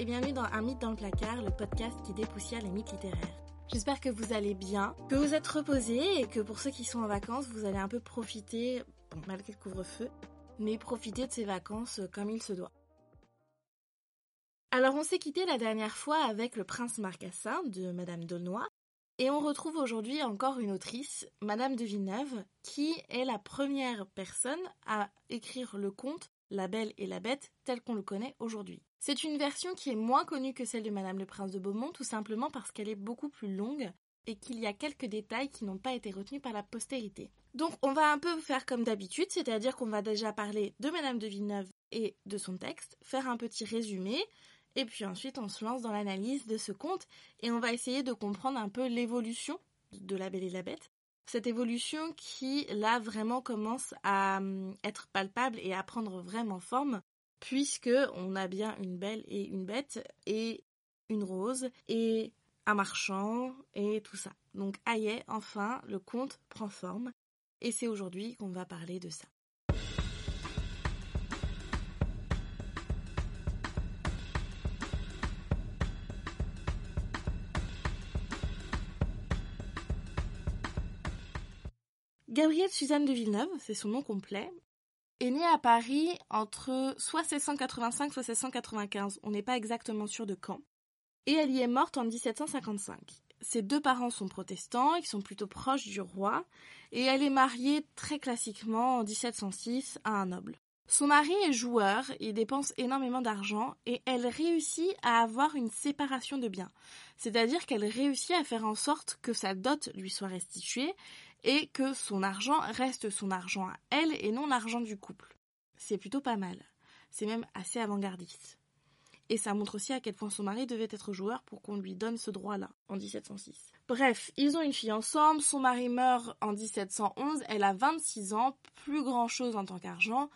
Et bienvenue dans Un mythe dans le placard, le podcast qui dépoussière les mythes littéraires. J'espère que vous allez bien, que vous êtes reposés et que pour ceux qui sont en vacances, vous allez un peu profiter, malgré le couvre-feu, mais profiter de ces vacances comme il se doit. Alors on s'est quitté la dernière fois avec le prince Marcassin de Madame Dolnoy et on retrouve aujourd'hui encore une autrice, Madame de Villeneuve, qui est la première personne à écrire le conte La Belle et la Bête tel qu'on le connaît aujourd'hui. C'est une version qui est moins connue que celle de Madame le Prince de Beaumont, tout simplement parce qu'elle est beaucoup plus longue et qu'il y a quelques détails qui n'ont pas été retenus par la postérité. Donc on va un peu faire comme d'habitude, c'est-à-dire qu'on va déjà parler de Madame de Villeneuve et de son texte, faire un petit résumé, et puis ensuite, on se lance dans l'analyse de ce conte et on va essayer de comprendre un peu l'évolution de La Belle et la Bête. Cette évolution qui, là, vraiment commence à hum, être palpable et à prendre vraiment forme, puisque on a bien une belle et une bête et une rose et un marchand et tout ça. Donc, aïe, enfin, le conte prend forme et c'est aujourd'hui qu'on va parler de ça. Gabrielle Suzanne de Villeneuve, c'est son nom complet, est née à Paris entre soit 1685 soit 1695, on n'est pas exactement sûr de quand, et elle y est morte en 1755. Ses deux parents sont protestants, ils sont plutôt proches du roi, et elle est mariée très classiquement en 1706 à un noble. Son mari est joueur, il dépense énormément d'argent et elle réussit à avoir une séparation de biens. C'est-à-dire qu'elle réussit à faire en sorte que sa dot lui soit restituée et que son argent reste son argent à elle et non l'argent du couple. C'est plutôt pas mal. C'est même assez avant-gardiste. Et ça montre aussi à quel point son mari devait être joueur pour qu'on lui donne ce droit-là, en 1706. Bref, ils ont une fille ensemble, son mari meurt en 1711, elle a 26 ans, plus grand-chose en tant qu'argent,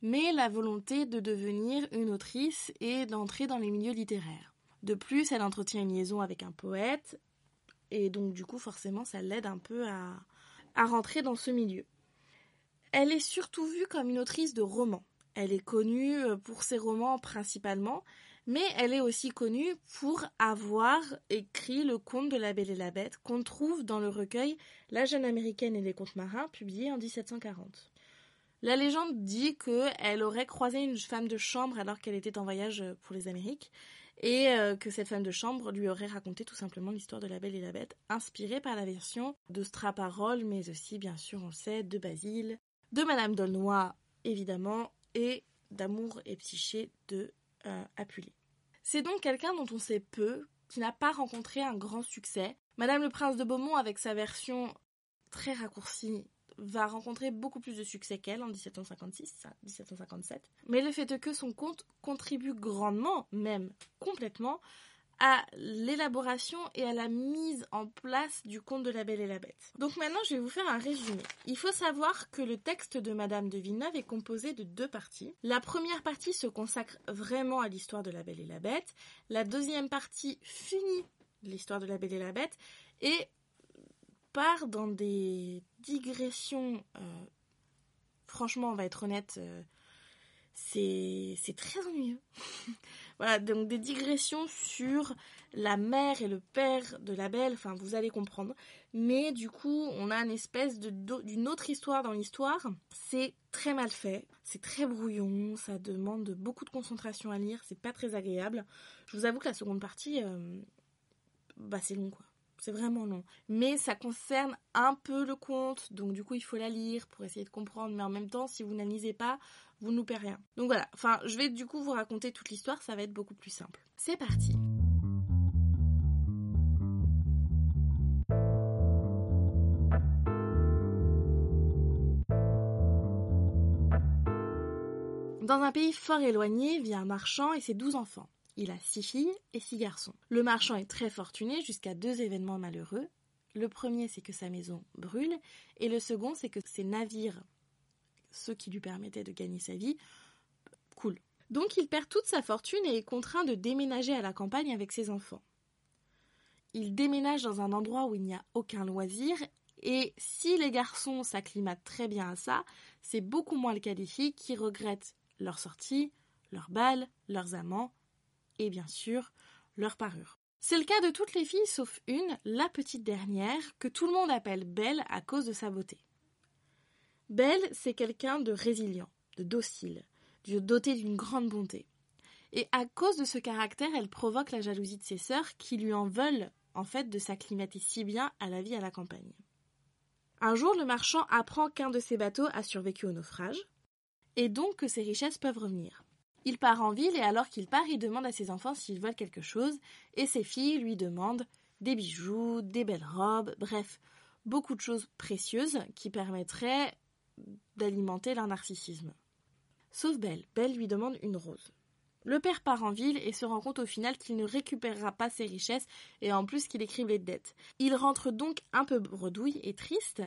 mais la volonté de devenir une autrice et d'entrer dans les milieux littéraires. De plus, elle entretient une liaison avec un poète, et donc du coup, forcément, ça l'aide un peu à, à rentrer dans ce milieu. Elle est surtout vue comme une autrice de romans. Elle est connue euh, pour ses romans principalement, mais elle est aussi connue pour avoir écrit le conte de la Belle et la Bête qu'on trouve dans le recueil La jeune américaine et les contes marins publié en 1740. La légende dit qu'elle aurait croisé une femme de chambre alors qu'elle était en voyage pour les Amériques et euh, que cette femme de chambre lui aurait raconté tout simplement l'histoire de la Belle et la Bête, inspirée par la version de Straparole, mais aussi, bien sûr, on le sait, de Basile, de Madame Dolnoy, évidemment, et d'Amour et Psyché de euh, C'est donc quelqu'un dont on sait peu, qui n'a pas rencontré un grand succès. Madame le Prince de Beaumont, avec sa version très raccourcie va rencontrer beaucoup plus de succès qu'elle en 1756, 1757. Mais le fait que son conte contribue grandement, même complètement, à l'élaboration et à la mise en place du conte de la Belle et la Bête. Donc maintenant, je vais vous faire un résumé. Il faut savoir que le texte de Madame de Villeneuve est composé de deux parties. La première partie se consacre vraiment à l'histoire de la Belle et la Bête. La deuxième partie finit l'histoire de la Belle et la Bête et part dans des digressions. Euh, franchement, on va être honnête, euh, c'est très ennuyeux. voilà, donc des digressions sur la mère et le père de la belle, enfin vous allez comprendre. Mais du coup, on a une espèce d'une autre histoire dans l'histoire. C'est très mal fait, c'est très brouillon, ça demande beaucoup de concentration à lire, c'est pas très agréable. Je vous avoue que la seconde partie, euh, bah c'est long quoi. C'est vraiment long. Mais ça concerne un peu le conte, donc du coup il faut la lire pour essayer de comprendre. Mais en même temps, si vous n'analysez pas, vous ne loupez rien. Donc voilà, enfin je vais du coup vous raconter toute l'histoire, ça va être beaucoup plus simple. C'est parti. Dans un pays fort éloigné vit un marchand et ses douze enfants. Il a six filles et six garçons. Le marchand est très fortuné jusqu'à deux événements malheureux. Le premier, c'est que sa maison brûle, et le second, c'est que ses navires, ceux qui lui permettaient de gagner sa vie, coulent. Donc il perd toute sa fortune et est contraint de déménager à la campagne avec ses enfants. Il déménage dans un endroit où il n'y a aucun loisir, et si les garçons s'acclimatent très bien à ça, c'est beaucoup moins le cas des filles qui regrettent leur sortie, leurs balles, leurs amants, et bien sûr leur parure. C'est le cas de toutes les filles sauf une, la petite dernière, que tout le monde appelle Belle à cause de sa beauté. Belle, c'est quelqu'un de résilient, de docile, doté d'une grande bonté. Et à cause de ce caractère, elle provoque la jalousie de ses sœurs qui lui en veulent, en fait, de s'acclimater si bien à la vie à la campagne. Un jour, le marchand apprend qu'un de ses bateaux a survécu au naufrage, et donc que ses richesses peuvent revenir. Il part en ville et alors qu'il part, il demande à ses enfants s'ils veulent quelque chose, et ses filles lui demandent des bijoux, des belles robes, bref, beaucoup de choses précieuses qui permettraient d'alimenter leur narcissisme. Sauf Belle. Belle lui demande une rose. Le père part en ville et se rend compte au final qu'il ne récupérera pas ses richesses et en plus qu'il écrive les dettes. Il rentre donc un peu bredouille et triste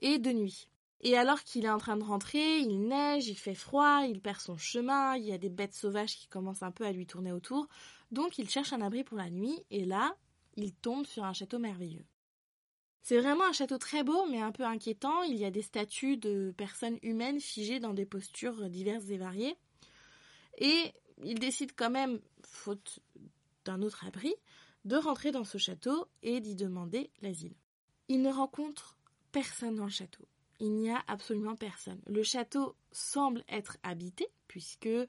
et de nuit. Et alors qu'il est en train de rentrer, il neige, il fait froid, il perd son chemin, il y a des bêtes sauvages qui commencent un peu à lui tourner autour, donc il cherche un abri pour la nuit et là, il tombe sur un château merveilleux. C'est vraiment un château très beau mais un peu inquiétant, il y a des statues de personnes humaines figées dans des postures diverses et variées. Et il décide quand même, faute d'un autre abri, de rentrer dans ce château et d'y demander l'asile. Il ne rencontre personne dans le château. Il n'y a absolument personne. Le château semble être habité puisque euh,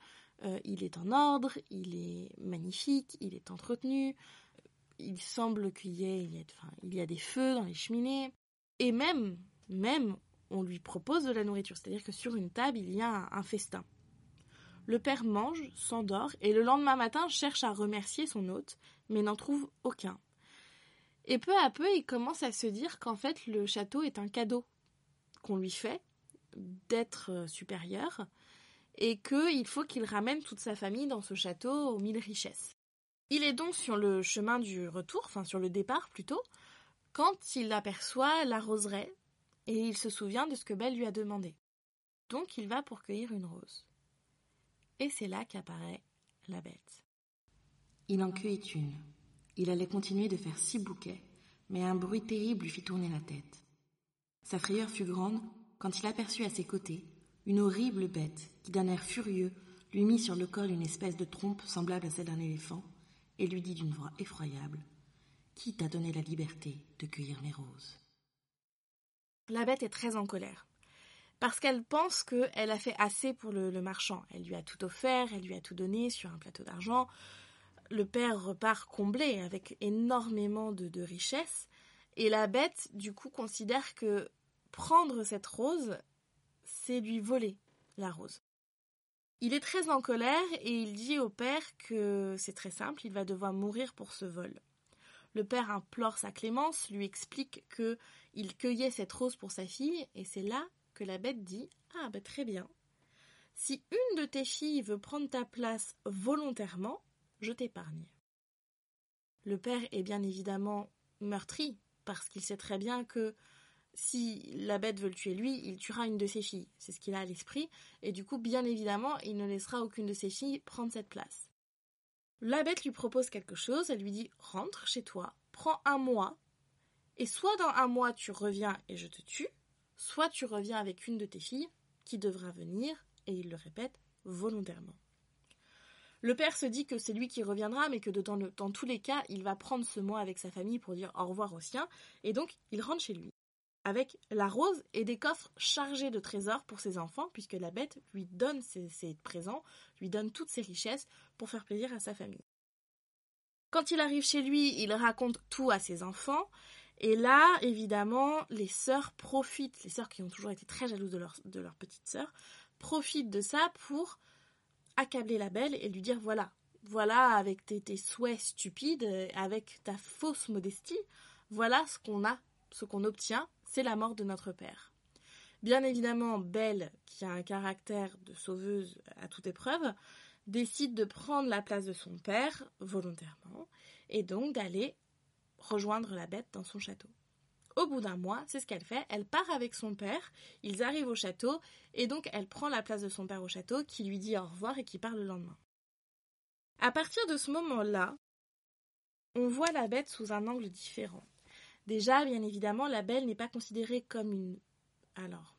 il est en ordre, il est magnifique, il est entretenu. Il semble qu'il y ait, il y a des feux dans les cheminées et même, même, on lui propose de la nourriture. C'est-à-dire que sur une table, il y a un festin. Le père mange, s'endort, et le lendemain matin cherche à remercier son hôte, mais n'en trouve aucun. Et peu à peu, il commence à se dire qu'en fait, le château est un cadeau qu'on lui fait d'être euh, supérieur, et qu'il faut qu'il ramène toute sa famille dans ce château aux mille richesses. Il est donc sur le chemin du retour, enfin sur le départ plutôt, quand il aperçoit la roseraie, et il se souvient de ce que Belle lui a demandé. Donc il va pour cueillir une rose. Et c'est là qu'apparaît la bête. Il en cueillit une. Il allait continuer de faire six bouquets, mais un bruit terrible lui fit tourner la tête. Sa frayeur fut grande quand il aperçut à ses côtés une horrible bête qui, d'un air furieux, lui mit sur le col une espèce de trompe semblable à celle d'un éléphant et lui dit d'une voix effroyable Qui t'a donné la liberté de cueillir mes roses? La bête est très en colère parce qu'elle pense qu'elle a fait assez pour le, marchand. Elle lui a tout offert, elle lui a tout donné sur un plateau d'argent. Le père repart comblé avec énormément de, de richesses. Et la bête, du coup, considère que prendre cette rose, c'est lui voler la rose. Il est très en colère et il dit au père que c'est très simple, il va devoir mourir pour ce vol. Le père implore sa clémence, lui explique que il cueillait cette rose pour sa fille, et c'est là la bête dit Ah, ben très bien. Si une de tes filles veut prendre ta place volontairement, je t'épargne. Le père est bien évidemment meurtri, parce qu'il sait très bien que si la bête veut le tuer lui, il tuera une de ses filles. C'est ce qu'il a à l'esprit, et du coup, bien évidemment, il ne laissera aucune de ses filles prendre cette place. La bête lui propose quelque chose, elle lui dit Rentre chez toi, prends un mois, et soit dans un mois tu reviens et je te tue, soit tu reviens avec une de tes filles, qui devra venir, et il le répète, volontairement. Le père se dit que c'est lui qui reviendra, mais que dans, dans, tous les cas, il va prendre ce mois avec sa famille pour dire au revoir aux siens, et donc il rentre chez lui, avec la rose et des coffres chargés de trésors pour ses enfants, puisque la bête lui donne ses, présents, lui donne toutes ses richesses pour faire plaisir à sa famille. Quand il arrive chez lui, il raconte tout à ses enfants, et là, évidemment, les sœurs profitent, les sœurs qui ont toujours été très jalouses de leur, de leur petite sœur, profitent de ça pour accabler la belle et lui dire voilà, voilà, avec tes, tes souhaits stupides, avec ta fausse modestie, voilà ce qu'on a, ce qu'on obtient, c'est la mort de notre père. Bien évidemment, Belle, qui a un caractère de sauveuse à toute épreuve, décide de prendre la place de son père volontairement et donc d'aller rejoindre la bête dans son château. Au bout d'un mois, c'est ce qu'elle fait, elle part avec son père, ils arrivent au château, et donc elle prend la place de son père au château, qui lui dit au revoir et qui part le lendemain. À partir de ce moment-là, on voit la bête sous un angle différent. Déjà, bien évidemment, la belle n'est pas considérée comme une... Alors,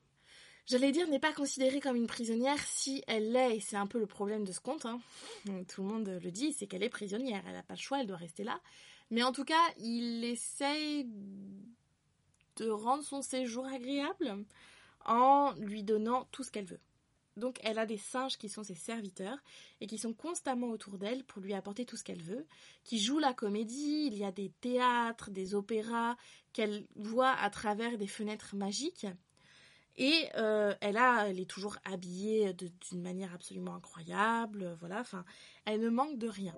j'allais dire, n'est pas considérée comme une prisonnière si elle l'est, et c'est un peu le problème de ce conte. Hein. Tout le monde le dit, c'est qu'elle est prisonnière, elle n'a pas le choix, elle doit rester là. Mais en tout cas, il essaye de rendre son séjour agréable en lui donnant tout ce qu'elle veut. Donc elle a des singes qui sont ses serviteurs et qui sont constamment autour d'elle pour lui apporter tout ce qu'elle veut, qui jouent la comédie, il y a des théâtres, des opéras qu'elle voit à travers des fenêtres magiques. Et euh, elle, a, elle est toujours habillée d'une manière absolument incroyable, voilà, enfin, elle ne manque de rien.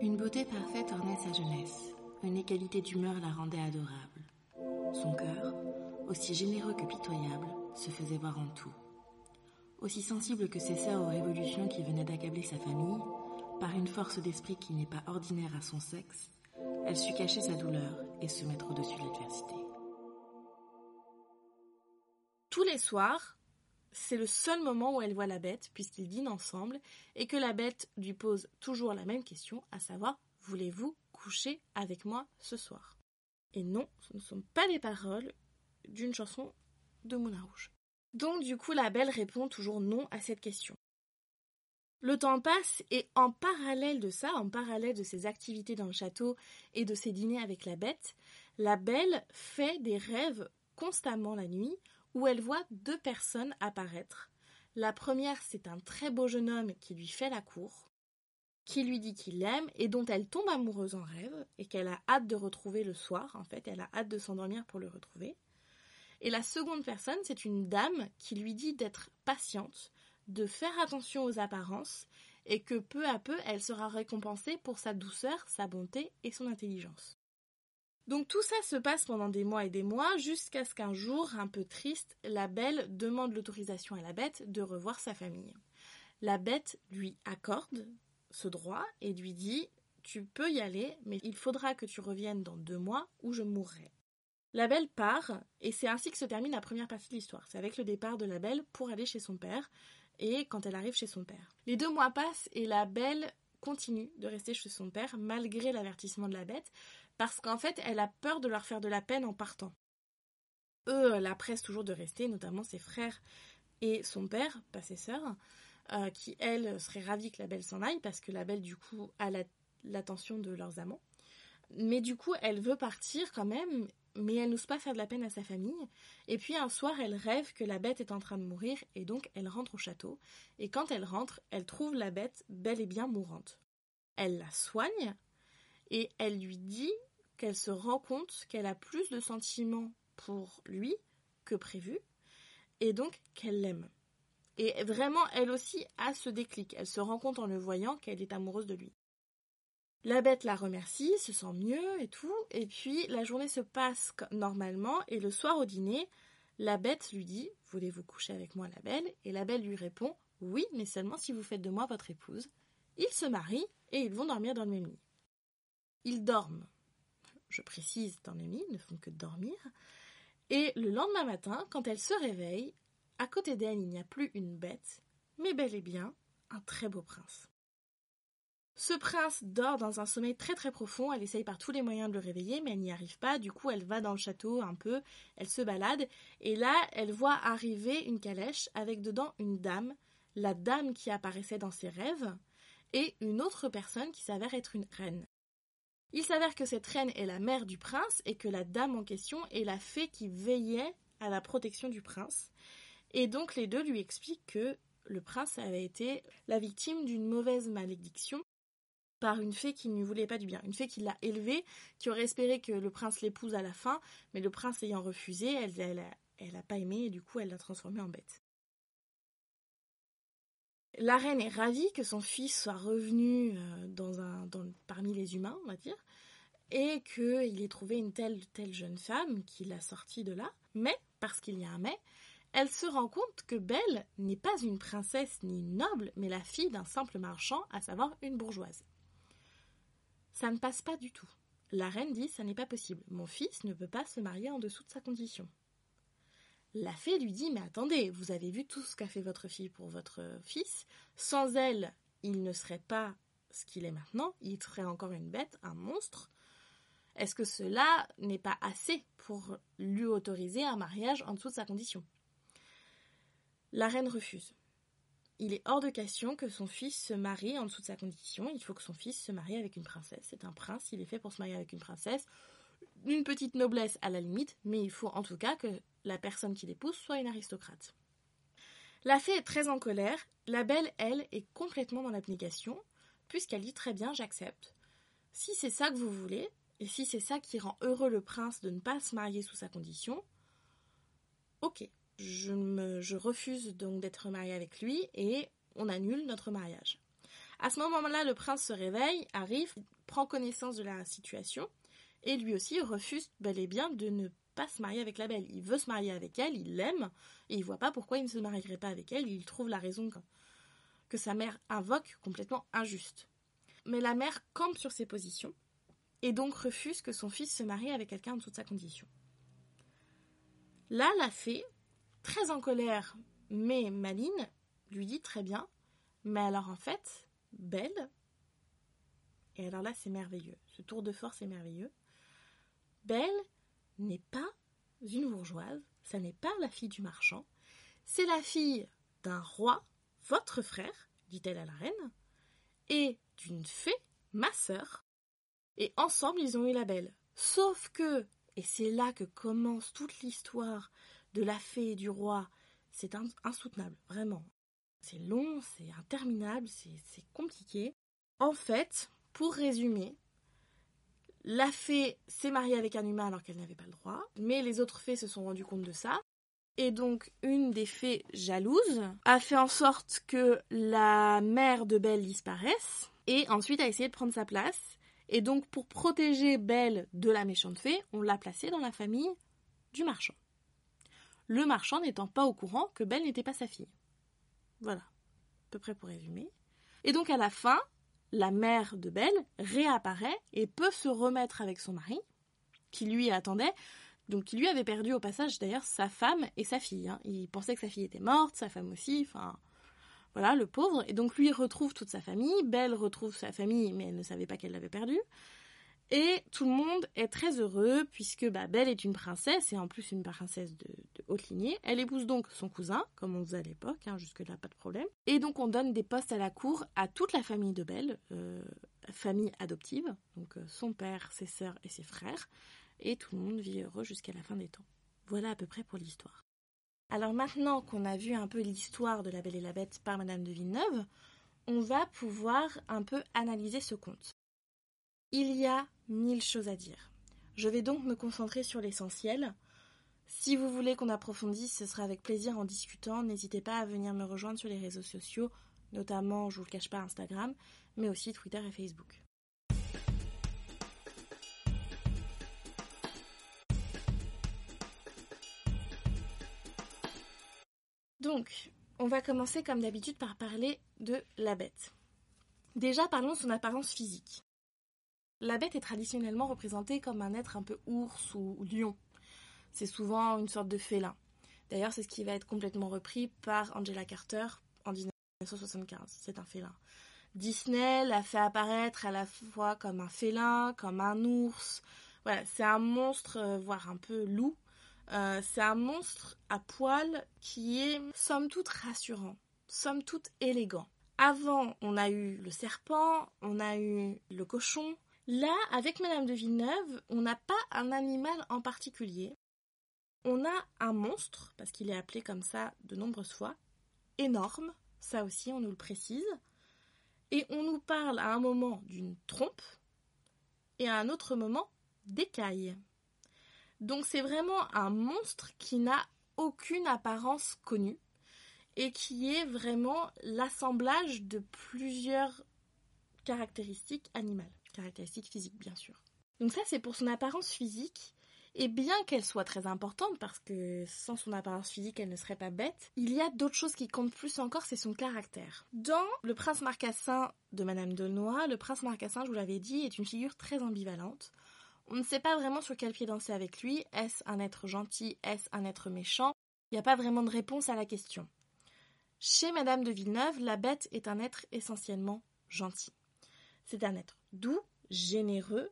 Une beauté parfaite ornait sa jeunesse, une égalité d'humeur la rendait adorable. Son cœur, aussi généreux que pitoyable, se faisait voir en tout. Aussi sensible que ses sœurs aux révolutions qui venaient d'accabler sa famille, par une force d'esprit qui n'est pas ordinaire à son sexe, elle sut cacher sa douleur et se mettre au-dessus de l'adversité. Tous les soirs, c'est le seul moment où elle voit la bête, puisqu'ils dînent ensemble, et que la bête lui pose toujours la même question, à savoir Voulez-vous coucher avec moi ce soir? Et non, ce ne sont pas les paroles d'une chanson de Moulin Rouge. Donc du coup, la belle répond toujours non à cette question. Le temps passe et en parallèle de ça, en parallèle de ses activités dans le château et de ses dîners avec la bête, la belle fait des rêves constamment la nuit où elle voit deux personnes apparaître. La première, c'est un très beau jeune homme qui lui fait la cour, qui lui dit qu'il l'aime et dont elle tombe amoureuse en rêve et qu'elle a hâte de retrouver le soir, en fait, elle a hâte de s'endormir pour le retrouver. Et la seconde personne, c'est une dame qui lui dit d'être patiente, de faire attention aux apparences, et que peu à peu elle sera récompensée pour sa douceur, sa bonté et son intelligence. Donc tout ça se passe pendant des mois et des mois, jusqu'à ce qu'un jour, un peu triste, la belle demande l'autorisation à la bête de revoir sa famille. La bête lui accorde ce droit et lui dit Tu peux y aller, mais il faudra que tu reviennes dans deux mois ou je mourrai. La belle part, et c'est ainsi que se termine la première partie de l'histoire. C'est avec le départ de la belle pour aller chez son père, et quand elle arrive chez son père. Les deux mois passent, et la belle continue de rester chez son père, malgré l'avertissement de la bête, parce qu'en fait, elle a peur de leur faire de la peine en partant. Eux la pressent toujours de rester, notamment ses frères et son père, pas ses sœurs, euh, qui, elles, seraient ravies que la belle s'en aille, parce que la belle, du coup, a l'attention de leurs amants. Mais du coup, elle veut partir quand même, mais elle n'ose pas faire de la peine à sa famille. Et puis un soir, elle rêve que la bête est en train de mourir, et donc elle rentre au château. Et quand elle rentre, elle trouve la bête bel et bien mourante. Elle la soigne, et elle lui dit qu'elle se rend compte qu'elle a plus de sentiments pour lui que prévu, et donc qu'elle l'aime. Et vraiment, elle aussi a ce déclic. Elle se rend compte en le voyant qu'elle est amoureuse de lui. La bête la remercie, se sent mieux et tout, et puis la journée se passe normalement, et le soir au dîner, la bête lui dit Voulez-vous coucher avec moi, la belle? Et la belle lui répond Oui, mais seulement si vous faites de moi votre épouse. Ils se marient et ils vont dormir dans le même lit. Ils dorment. Je précise, dans le lit, ne font que dormir. Et le lendemain matin, quand elle se réveille, à côté d'elle, il n'y a plus une bête, mais bel et bien un très beau prince. Ce prince dort dans un sommeil très très profond, elle essaye par tous les moyens de le réveiller, mais elle n'y arrive pas, du coup elle va dans le château un peu, elle se balade, et là elle voit arriver une calèche avec dedans une dame, la dame qui apparaissait dans ses rêves, et une autre personne qui s'avère être une reine. Il s'avère que cette reine est la mère du prince et que la dame en question est la fée qui veillait à la protection du prince. Et donc les deux lui expliquent que le prince avait été la victime d'une mauvaise malédiction par une fée qui ne voulait pas du bien, une fée qui l'a élevé, qui aurait espéré que le prince l'épouse à la fin, mais le prince ayant refusé, elle, elle, a, pas aimé et du coup elle l'a transformé en bête. La reine est ravie que son fils soit revenu euh, parmi les humains, on va dire, et qu'il ait trouvé une telle, jeune femme qui l'a sortie de là. Mais, parce qu'il y a un mais, elle se rend compte que Belle n'est pas une princesse ni noble, mais la fille d'un simple marchand, à savoir une bourgeoise. Ça ne passe pas du tout. La reine dit ça n'est pas possible. Mon fils ne peut pas se marier en dessous de sa condition. La fée lui dit mais attendez, vous avez vu tout ce qu'a fait votre fille pour votre fils. Sans elle, il ne serait pas ce qu'il est maintenant. Il serait encore une bête, un monstre. Est-ce que cela n'est pas assez pour lui autoriser un mariage en dessous de sa condition? La reine refuse. Il est hors de question que son fils se marie en dessous de sa condition. Il faut que son fils se marie avec une princesse. C'est un prince, il est fait pour se marier avec une princesse. Une petite noblesse à la limite, mais il faut en tout cas que la personne qui l'épouse soit une aristocrate. La fée est très en colère. La belle, elle, est complètement dans l'abnégation, puisqu'elle dit très bien j'accepte. Si c'est ça que vous voulez, et si c'est ça qui rend heureux le prince de ne pas se marier sous sa condition, ok, je, refuse donc d'être mariée avec lui et on annule notre mariage. À ce moment-là, le prince se réveille, arrive, prend connaissance de la situation et lui aussi refuse bel et bien de ne pas se marier avec la belle. Il veut se marier avec elle, il l'aime et il voit pas pourquoi il ne se marierait pas avec elle. Il trouve la raison que, que sa mère invoque complètement injuste. Mais la mère campe sur ses positions et donc refuse que son fils se marie avec quelqu'un de toute sa condition. Là, la fée, très en colère mais maline, lui dit très bien, mais alors en fait, Belle, et alors là c'est merveilleux, ce tour de force est merveilleux, Belle n'est pas une bourgeoise, ça n'est pas la fille du marchand, c'est la fille d'un roi, votre frère, dit-elle à la reine, et d'une fée, ma sœur, et ensemble ils ont eu la belle. Sauf que, et c'est là que commence toute l'histoire de la fée du roi, c'est insoutenable, vraiment. C'est long, c'est interminable, c'est compliqué. En fait, pour résumer, la fée s'est mariée avec un humain alors qu'elle n'avait pas le droit, mais les autres fées se sont rendues compte de ça. Et donc, une des fées jalouses a fait en sorte que la mère de Belle disparaisse, et ensuite a essayé de prendre sa place. Et donc, pour protéger Belle de la méchante fée, on l'a placée dans la famille du marchand. Le marchand n'étant pas au courant que Belle n'était pas sa fille. Voilà, à peu près pour résumer. Et donc, à la fin, la mère de Belle réapparaît et peut se remettre avec son mari, qui lui attendait, donc qui lui avait perdu au passage d'ailleurs sa femme et sa fille. Hein. Il pensait que sa fille était morte, sa femme aussi, enfin voilà, le pauvre. Et donc lui retrouve toute sa famille, Belle retrouve sa famille, mais elle ne savait pas qu'elle l'avait perdue. Et tout le monde est très heureux puisque bah, Belle est une princesse et en plus une princesse de, haute lignée. Elle épouse donc son cousin, comme on faisait à l'époque, hein, jusque-là pas de problème. Et donc on donne des postes à la cour à toute la famille de Belle, euh, famille adoptive, donc euh, son père, ses sœurs et ses frères. Et tout le monde vit heureux jusqu'à la fin des temps. Voilà à peu près pour l'histoire. Alors maintenant qu'on a vu un peu l'histoire de La Belle et la Bête par Madame de Villeneuve, on va pouvoir un peu analyser ce conte. Il y a mille choses à dire. Je vais donc me concentrer sur l'essentiel. Si vous voulez qu'on approfondisse, ce sera avec plaisir en discutant. N'hésitez pas à venir me rejoindre sur les réseaux sociaux, notamment, je vous le cache pas, Instagram, mais aussi Twitter et Facebook. Donc, on va commencer comme d'habitude par parler de la bête. Déjà, parlons de son apparence physique. La bête est traditionnellement représentée comme un être un peu ours ou lion. C'est souvent une sorte de félin. D'ailleurs, c'est ce qui va être complètement repris par Angela Carter en 1975. C'est un félin. Disney l'a fait apparaître à la fois comme un félin, comme un ours. Voilà, c'est un monstre, euh, voire un peu loup, euh, c'est un monstre à poil qui est somme toute rassurant, somme toute élégant. Avant, on a eu le serpent, on a eu le cochon. Là, avec Madame de Villeneuve, on n'a pas un animal en particulier. On a un monstre, parce qu'il est appelé comme ça de nombreuses fois, énorme, ça aussi on nous le précise. Et on nous parle à un moment d'une trompe et à un autre moment d'écaille. Donc c'est vraiment un monstre qui n'a aucune apparence connue et qui est vraiment l'assemblage de plusieurs caractéristiques animales, caractéristiques physiques bien sûr. Donc ça c'est pour son apparence physique. Et bien qu'elle soit très importante, parce que sans son apparence physique, elle ne serait pas bête, il y a d'autres choses qui comptent plus encore, c'est son caractère. Dans Le Prince Marcassin de Madame Delnoy, le Prince Marcassin, je vous l'avais dit, est une figure très ambivalente. On ne sait pas vraiment sur quel pied danser avec lui. Est-ce un être gentil? Est-ce un être méchant? Il n'y a pas vraiment de réponse à la question. Chez Madame de Villeneuve, la bête est un être essentiellement gentil. C'est un être doux, généreux,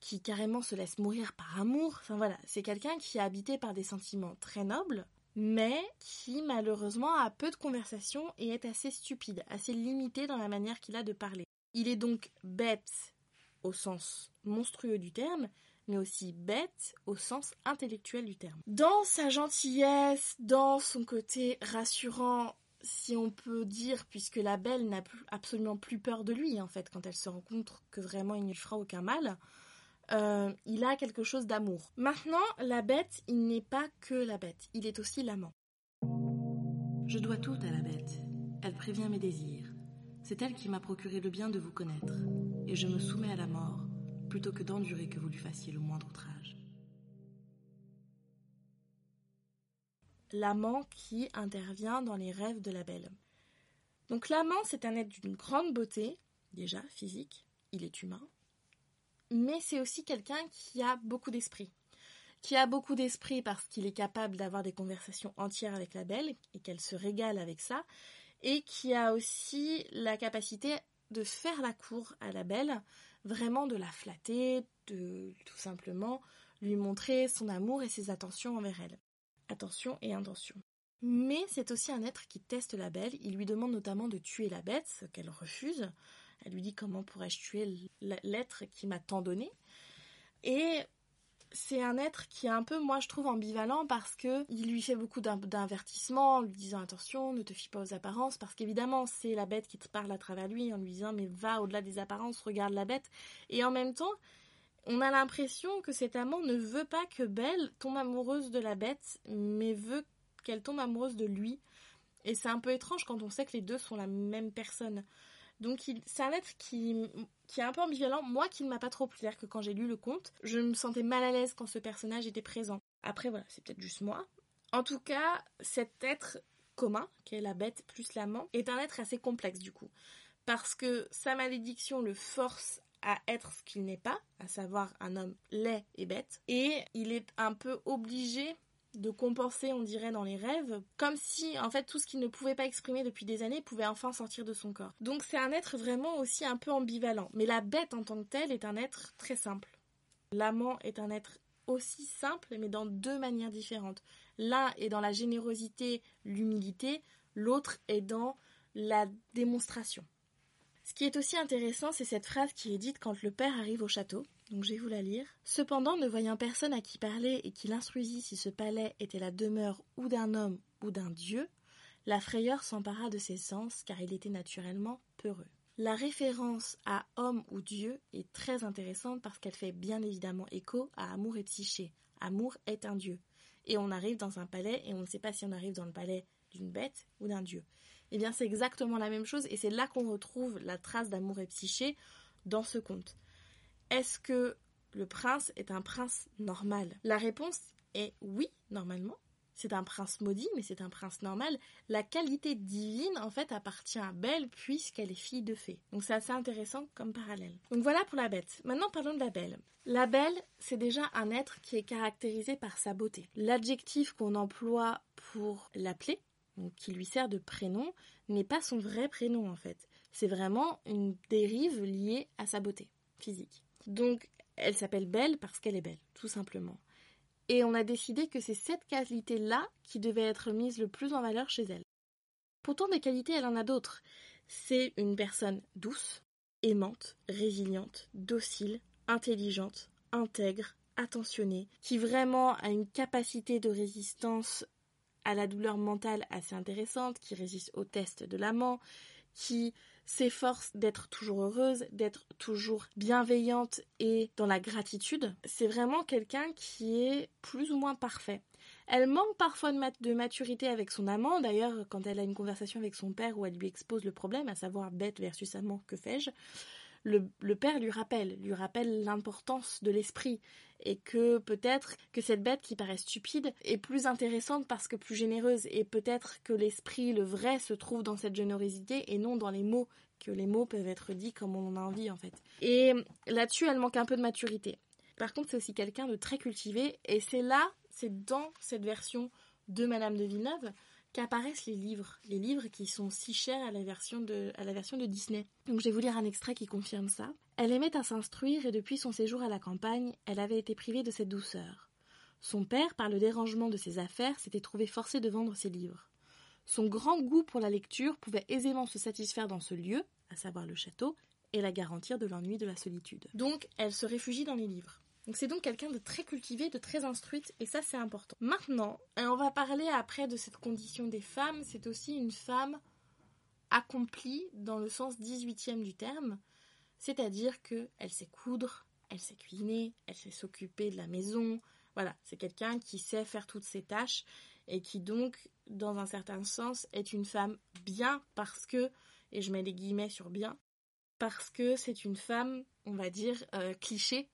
qui carrément se laisse mourir par amour. Enfin voilà, c'est quelqu'un qui est habité par des sentiments très nobles, mais qui malheureusement a peu de conversation et est assez stupide, assez limité dans la manière qu'il a de parler. Il est donc bête au sens monstrueux du terme, mais aussi bête au sens intellectuel du terme. Dans sa gentillesse, dans son côté rassurant, si on peut dire, puisque la belle n'a absolument plus peur de lui, en fait, quand elle se rend compte que vraiment il ne lui fera aucun mal, euh, il a quelque chose d'amour. Maintenant, la bête, il n'est pas que la bête, il est aussi l'amant. Je dois tout à la bête. Elle prévient mes désirs. C'est elle qui m'a procuré le bien de vous connaître, et je me soumets à la mort, plutôt que d'endurer que vous lui fassiez le moindre outrage. L'amant qui intervient dans les rêves de la belle. Donc l'amant, c'est un être d'une grande beauté, déjà physique, il est humain, mais c'est aussi quelqu'un qui a beaucoup d'esprit. Qui a beaucoup d'esprit parce qu'il est capable d'avoir des conversations entières avec la belle et qu'elle se régale avec ça, et qui a aussi la capacité de faire la cour à la belle, vraiment de la flatter, de tout simplement lui montrer son amour et ses attentions envers elle. Attention et intention. Mais c'est aussi un être qui teste la belle, il lui demande notamment de tuer la bête, ce qu'elle refuse, elle lui dit comment pourrais-je tuer l'être qui m'a tant donné? Et c'est un être qui est un peu, moi je trouve, ambivalent parce que il lui fait beaucoup d'invertissements en lui disant attention, ne te fie pas aux apparences, parce qu'évidemment c'est la bête qui te parle à travers lui en lui disant mais va au-delà des apparences, regarde la bête. Et en même temps, on a l'impression que cet amant ne veut pas que Belle tombe amoureuse de la bête, mais veut qu'elle tombe amoureuse de lui. Et c'est un peu étrange quand on sait que les deux sont la même personne. Donc c'est un être qui, est un peu ambivalent, moi qui ne m'a pas trop plu, que quand j'ai lu le conte, je me sentais mal à l'aise quand ce personnage était présent. Après voilà, c'est peut-être juste moi. En tout cas, cet être commun, qui est la bête plus l'amant, est un être assez complexe du coup. Parce que sa malédiction le force à être ce qu'il n'est pas, à savoir un homme laid et bête, et il est un peu obligé de compenser, on dirait, dans les rêves, comme si, en fait, tout ce qu'il ne pouvait pas exprimer depuis des années pouvait enfin sortir de son corps. Donc c'est un être vraiment aussi un peu ambivalent. Mais la bête en tant que telle est un être très simple. L'amant est un être aussi simple, mais dans deux manières différentes. L'un est dans la générosité, l'humilité, l'autre est dans la démonstration. Ce qui est aussi intéressant, c'est cette phrase qui est dite quand le père arrive au château donc je vais vous la lire. Cependant, ne voyant personne à qui parler et qui l'instruisit si ce palais était la demeure ou d'un homme ou d'un dieu, la frayeur s'empara de ses sens car il était naturellement peureux. La référence à homme ou dieu est très intéressante parce qu'elle fait bien évidemment écho à amour et psyché. Amour est un dieu. Et on arrive dans un palais et on ne sait pas si on arrive dans le palais d'une bête ou d'un dieu. Eh bien, c'est exactement la même chose et c'est là qu'on retrouve la trace d'amour et psyché dans ce conte. Est-ce que le prince est un prince normal? La réponse est oui, normalement. C'est un prince maudit, mais c'est un prince normal. La qualité divine, en fait, appartient à Belle puisqu'elle est fille de fée. Donc c'est assez intéressant comme parallèle. Donc voilà pour la bête. Maintenant parlons de la belle. La belle, c'est déjà un être qui est caractérisé par sa beauté. L'adjectif qu'on emploie pour l'appeler, qui lui sert de prénom, n'est pas son vrai prénom en fait. C'est vraiment une dérive liée à sa beauté physique. Donc, elle s'appelle Belle parce qu'elle est belle, tout simplement. Et on a décidé que c'est cette qualité-là qui devait être mise le plus en valeur chez elle. Pourtant, des qualités, elle en a d'autres. C'est une personne douce, aimante, résiliente, docile, intelligente, intègre, attentionnée, qui vraiment a une capacité de résistance à la douleur mentale assez intéressante, qui résiste au test de l'amant, qui s'efforce d'être toujours heureuse, d'être toujours bienveillante et dans la gratitude. C'est vraiment quelqu'un qui est plus ou moins parfait. Elle manque parfois de, maturité avec son amant. D'ailleurs, quand elle a une conversation avec son père où elle lui expose le problème, à savoir bête versus amant, que fais-je? Le, père lui rappelle, lui rappelle l'importance de l'esprit et que peut-être que cette bête qui paraît stupide est plus intéressante parce que plus généreuse et peut-être que l'esprit, le vrai, se trouve dans cette générosité et non dans les mots, que les mots peuvent être dits comme on en a envie en fait. Et là-dessus, elle manque un peu de maturité. Par contre, c'est aussi quelqu'un de très cultivé et c'est là, c'est dans cette version de Madame de Villeneuve qu'apparaissent les livres, les livres qui sont si chers à la version de, Disney. Donc je vais vous lire un extrait qui confirme ça. Elle aimait à s'instruire et depuis son séjour à la campagne, elle avait été privée de cette douceur. Son père, par le dérangement de ses affaires, s'était trouvé forcé de vendre ses livres. Son grand goût pour la lecture pouvait aisément se satisfaire dans ce lieu, à savoir le château, et la garantir de l'ennui de la solitude. Donc, elle se réfugie dans les livres. Donc c'est donc quelqu'un de très cultivé, de très instruite, et ça c'est important. Maintenant, on va parler après de cette condition des femmes, c'est aussi une femme accomplie dans le sens 18e du terme, c'est-à-dire qu'elle sait coudre, elle sait cuisiner, elle sait s'occuper de la maison, voilà, c'est quelqu'un qui sait faire toutes ces tâches et qui donc, dans un certain sens, est une femme bien parce que, et je mets les guillemets sur bien, parce que c'est une femme, on va dire, euh, cliché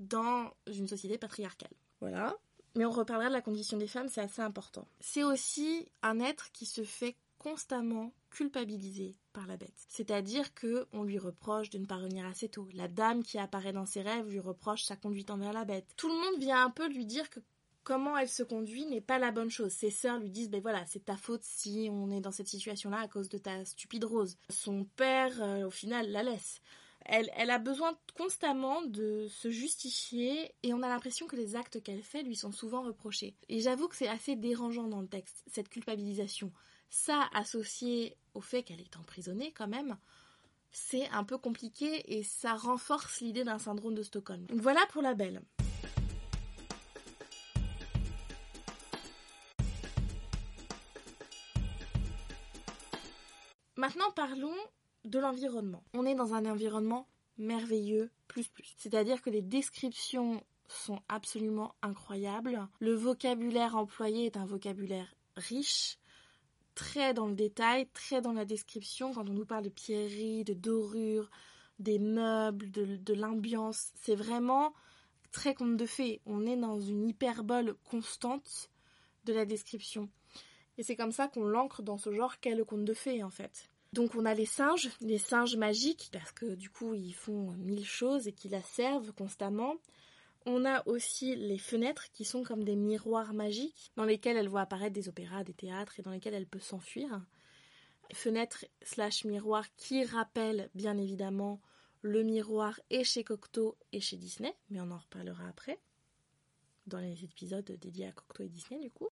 dans une société patriarcale. Voilà. Mais on reparlera de la condition des femmes, c'est assez important. C'est aussi un être qui se fait constamment culpabiliser par la bête. C'est-à-dire que on lui reproche de ne pas revenir assez tôt. La dame qui apparaît dans ses rêves lui reproche sa conduite envers la bête. Tout le monde vient un peu lui dire que comment elle se conduit n'est pas la bonne chose. Ses sœurs lui disent, ben voilà, c'est ta faute si on est dans cette situation-là à cause de ta stupide rose. Son père, euh, au final, la laisse. Elle, a besoin constamment de se justifier et on a l'impression que les actes qu'elle fait lui sont souvent reprochés. Et j'avoue que c'est assez dérangeant dans le texte, cette culpabilisation. Ça, associé au fait qu'elle est emprisonnée quand même, c'est un peu compliqué et ça renforce l'idée d'un syndrome de Stockholm. Donc voilà pour la belle. Maintenant parlons de l'environnement. On est dans un environnement merveilleux, plus plus. C'est-à-dire que les descriptions sont absolument incroyables. Le vocabulaire employé est un vocabulaire riche, très dans le détail, très dans la description. Quand on nous parle de pierreries, de dorures, des meubles, de, de l'ambiance, c'est vraiment très conte de fées. On est dans une hyperbole constante de la description. Et c'est comme ça qu'on l'ancre dans ce genre qu'est le conte de fées en fait. Donc on a les singes, les singes magiques, parce que du coup ils font mille choses et qui la servent constamment. On a aussi les fenêtres qui sont comme des miroirs magiques dans lesquels elle voit apparaître des opéras, des théâtres et dans lesquels elle peut s'enfuir. Fenêtres slash miroirs qui rappellent bien évidemment le miroir et chez Cocteau et chez Disney, mais on en reparlera après dans les épisodes dédiés à Cocteau et Disney du coup.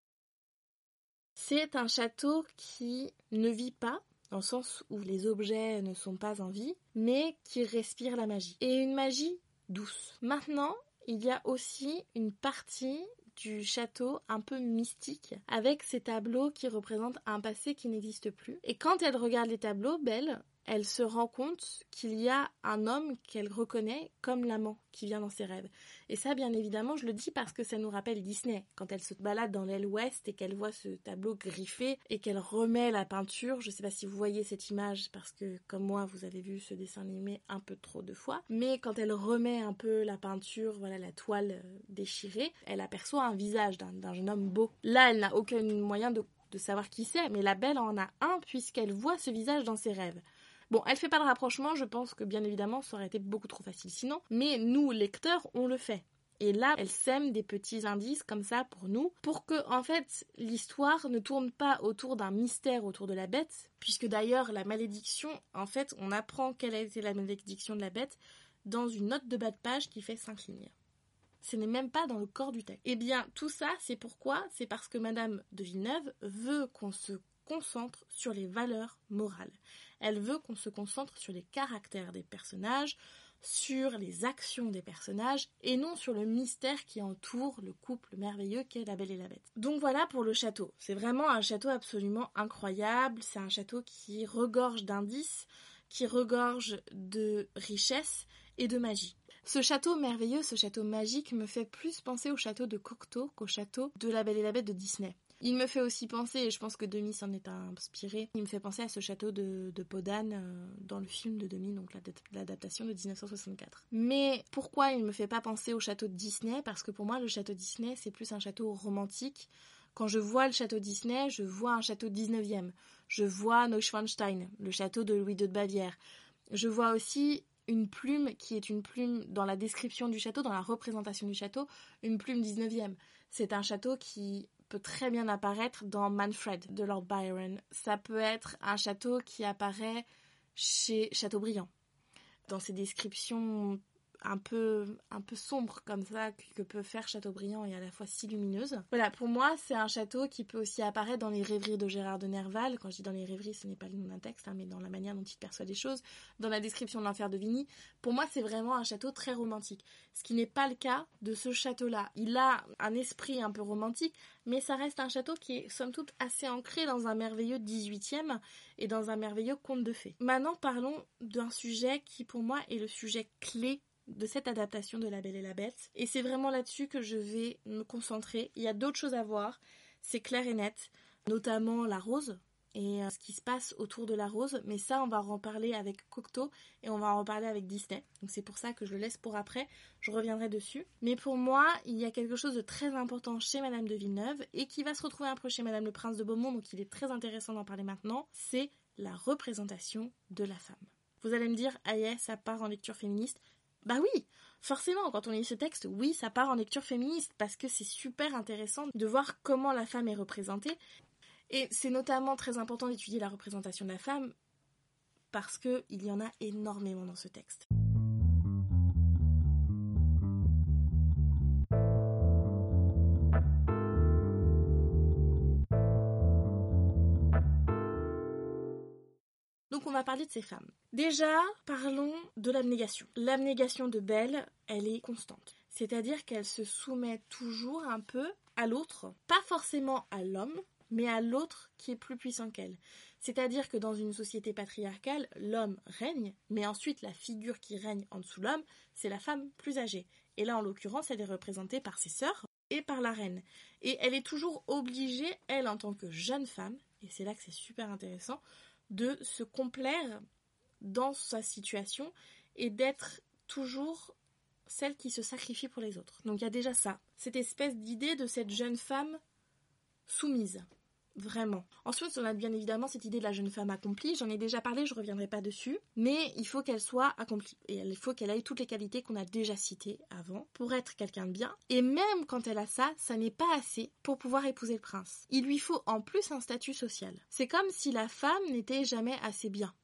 C'est un château qui ne vit pas dans le sens où les objets ne sont pas en vie, mais qui respirent la magie. Et une magie douce. Maintenant, il y a aussi une partie du château un peu mystique avec ces tableaux qui représentent un passé qui n'existe plus. Et quand elle regarde les tableaux, Belle, elle se rend compte qu'il y a un homme qu'elle reconnaît comme l'amant qui vient dans ses rêves. Et ça, bien évidemment, je le dis parce que ça nous rappelle Disney. Quand elle se balade dans l'aile ouest et qu'elle voit ce tableau griffé et qu'elle remet la peinture, je ne sais pas si vous voyez cette image parce que, comme moi, vous avez vu ce dessin animé un peu trop de fois. Mais quand elle remet un peu la peinture, voilà, la toile euh, déchirée, elle aperçoit un visage d'un jeune homme beau. Là, elle n'a aucun moyen de de savoir qui c'est, mais la belle en a un puisqu'elle voit ce visage dans ses rêves. Bon, elle fait pas de rapprochement, je pense que bien évidemment ça aurait été beaucoup trop facile sinon, mais nous, lecteurs, on le fait. Et là, elle sème des petits indices comme ça pour nous, pour que, en fait, l'histoire ne tourne pas autour d'un mystère autour de la bête, puisque d'ailleurs, la malédiction, en fait, on apprend quelle a été la malédiction de la bête dans une note de bas de page qui fait 5 lignes. Ce n'est même pas dans le corps du texte. Eh bien, tout ça, c'est pourquoi? C'est parce que Madame de Villeneuve veut qu'on se concentre sur les valeurs morales. Elle veut qu'on se concentre sur les caractères des personnages, sur les actions des personnages et non sur le mystère qui entoure le couple merveilleux qu'est la Belle et la Bête. Donc voilà pour le château. C'est vraiment un château absolument incroyable. C'est un château qui regorge d'indices, qui regorge de richesse et de magie. Ce château merveilleux, ce château magique me fait plus penser au château de Cocteau qu'au château de la Belle et la Bête de Disney. Il me fait aussi penser, et je pense que Demi s'en est inspiré, il me fait penser à ce château de, de Podane euh, dans le film de Demi, donc l'adaptation de 1964. Mais pourquoi il me fait pas penser au château de Disney? Parce que pour moi, le château Disney, c'est plus un château romantique. Quand je vois le château Disney, je vois un château 19e. Je vois Neuschwanstein, le château de Louis II de Bavière. Je vois aussi une plume qui est une plume dans la description du château, dans la représentation du château, une plume 19e. C'est un château qui peut très bien apparaître dans Manfred de Lord Byron. Ça peut être un château qui apparaît chez Chateaubriand. Dans ses descriptions un peu, un peu sombre comme ça que peut faire Chateaubriand et à la fois si lumineuse. Voilà, pour moi, c'est un château qui peut aussi apparaître dans les rêveries de Gérard de Nerval. Quand je dis dans les rêveries, ce n'est pas le nom d'un texte, hein, mais dans la manière dont il perçoit les choses, dans la description de l'enfer de Vigny. Pour moi, c'est vraiment un château très romantique. Ce qui n'est pas le cas de ce château-là. Il a un esprit un peu romantique, mais ça reste un château qui est somme toute assez ancré dans un merveilleux 18e et dans un merveilleux conte de fées. Maintenant, parlons d'un sujet qui pour moi est le sujet clé de cette adaptation de La Belle et la Bête. Et c'est vraiment là-dessus que je vais me concentrer. Il y a d'autres choses à voir, c'est clair et net, notamment la rose et euh, ce qui se passe autour de la rose. Mais ça, on va en parler avec Cocteau et on va en reparler avec Disney. Donc c'est pour ça que je le laisse pour après. Je reviendrai dessus. Mais pour moi, il y a quelque chose de très important chez Madame de Villeneuve et qui va se retrouver un peu chez Madame le Prince de Beaumont. Donc il est très intéressant d'en parler maintenant. C'est la représentation de la femme. Vous allez me dire, ah ça part en lecture féministe. Bah oui, forcément, quand on lit ce texte, oui, ça part en lecture féministe, parce que c'est super intéressant de voir comment la femme est représentée. Et c'est notamment très important d'étudier la représentation de la femme, parce qu'il y en a énormément dans ce texte. Va parler de ces femmes. Déjà, parlons de l'abnégation. L'abnégation de Belle, elle est constante. C'est-à-dire qu'elle se soumet toujours un peu à l'autre, pas forcément à l'homme, mais à l'autre qui est plus puissant qu'elle. C'est-à-dire que dans une société patriarcale, l'homme règne, mais ensuite la figure qui règne en dessous de l'homme, c'est la femme plus âgée. Et là, en l'occurrence, elle est représentée par ses sœurs et par la reine. Et elle est toujours obligée, elle, en tant que jeune femme, et c'est là que c'est super intéressant, de se complaire dans sa situation et d'être toujours celle qui se sacrifie pour les autres. Donc il y a déjà ça, cette espèce d'idée de cette jeune femme soumise. Vraiment. Ensuite, on a bien évidemment cette idée de la jeune femme accomplie. J'en ai déjà parlé, je reviendrai pas dessus. Mais il faut qu'elle soit accomplie. Et il faut qu'elle ait toutes les qualités qu'on a déjà citées avant pour être quelqu'un de bien. Et même quand elle a ça, ça n'est pas assez pour pouvoir épouser le prince. Il lui faut en plus un statut social. C'est comme si la femme n'était jamais assez bien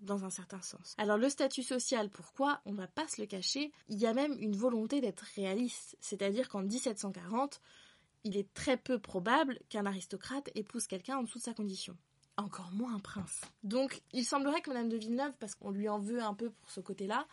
dans un certain sens. Alors le statut social, pourquoi? On va pas se le cacher, il y a même une volonté d'être réaliste, c'est-à-dire qu'en 1740, il est très peu probable qu'un aristocrate épouse quelqu'un en dessous de sa condition. Encore moins un prince. Donc, il semblerait que Madame de Villeneuve, parce qu'on lui en veut un peu pour ce côté-là,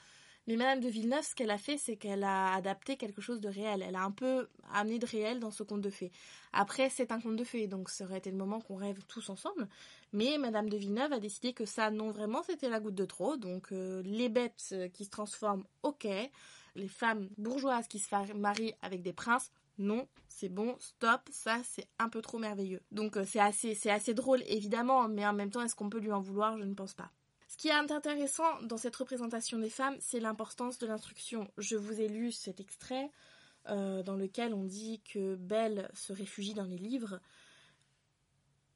mais Madame de Villeneuve, ce qu'elle a fait, c'est qu'elle a adapté quelque chose de réel. Elle a un peu amené de réel dans ce conte de fées. Après, c'est un conte de fées, donc ça aurait été le moment qu'on rêve tous ensemble. Mais Madame de Villeneuve a décidé que ça, non vraiment, c'était la goutte de trop. Donc, euh, les bêtes qui se transforment, ok. Les femmes bourgeoises qui se marient avec des princes, non, c'est bon, stop, ça c'est un peu trop merveilleux. Donc euh, c'est assez, c'est assez drôle évidemment, mais en même temps est-ce qu'on peut lui en vouloir? Je ne pense pas. Ce qui est intéressant dans cette représentation des femmes, c'est l'importance de l'instruction. Je vous ai lu cet extrait euh, dans lequel on dit que Belle se réfugie dans les livres.